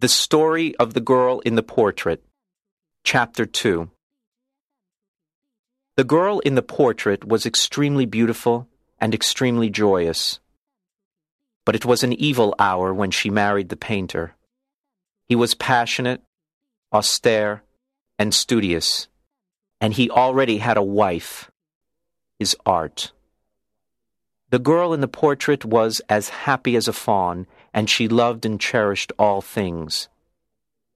The Story of the Girl in the Portrait, Chapter 2. The girl in the portrait was extremely beautiful and extremely joyous. But it was an evil hour when she married the painter. He was passionate, austere, and studious, and he already had a wife, his art. The girl in the portrait was as happy as a fawn, and she loved and cherished all things.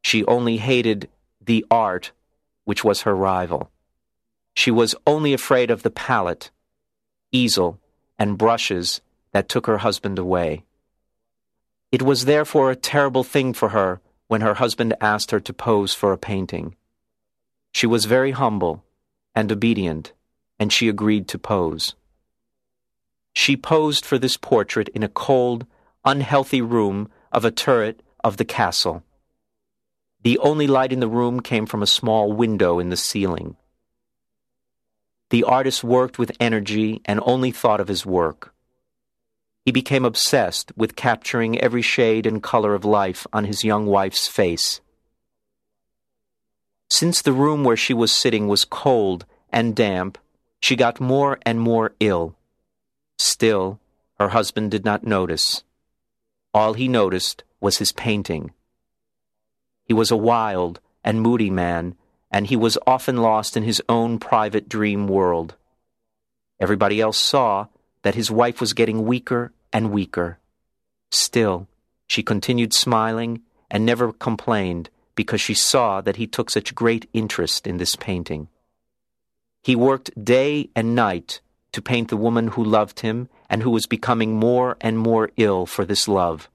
She only hated the art, which was her rival. She was only afraid of the palette, easel, and brushes that took her husband away. It was therefore a terrible thing for her when her husband asked her to pose for a painting. She was very humble and obedient, and she agreed to pose. She posed for this portrait in a cold, unhealthy room of a turret of the castle. The only light in the room came from a small window in the ceiling. The artist worked with energy and only thought of his work. He became obsessed with capturing every shade and color of life on his young wife's face. Since the room where she was sitting was cold and damp, she got more and more ill. Still, her husband did not notice. All he noticed was his painting. He was a wild and moody man, and he was often lost in his own private dream world. Everybody else saw that his wife was getting weaker and weaker. Still, she continued smiling and never complained because she saw that he took such great interest in this painting. He worked day and night to paint the woman who loved him and who was becoming more and more ill for this love.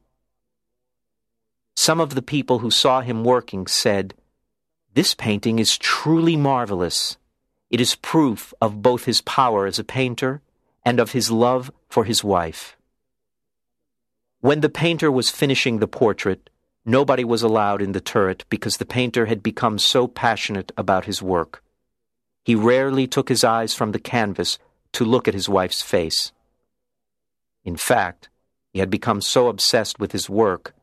Some of the people who saw him working said, This painting is truly marvelous. It is proof of both his power as a painter and of his love for his wife. When the painter was finishing the portrait, nobody was allowed in the turret because the painter had become so passionate about his work. He rarely took his eyes from the canvas to look at his wife's face. In fact, he had become so obsessed with his work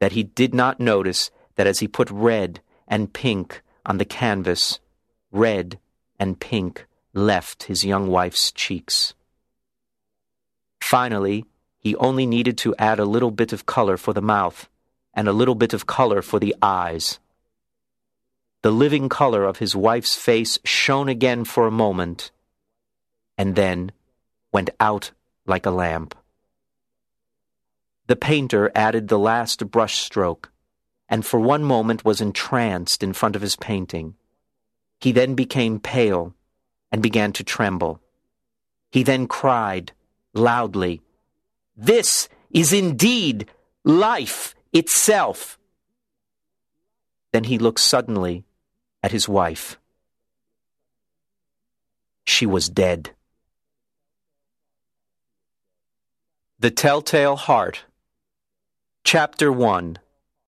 that he did not notice that as he put red and pink on the canvas, red and pink left his young wife's cheeks. Finally, he only needed to add a little bit of color for the mouth and a little bit of color for the eyes. The living color of his wife's face shone again for a moment and then went out like a lamp. The painter added the last brush stroke, and for one moment was entranced in front of his painting. He then became pale and began to tremble. He then cried loudly, This is indeed life itself. Then he looked suddenly at his wife. She was dead. The Telltale Heart, Chapter 1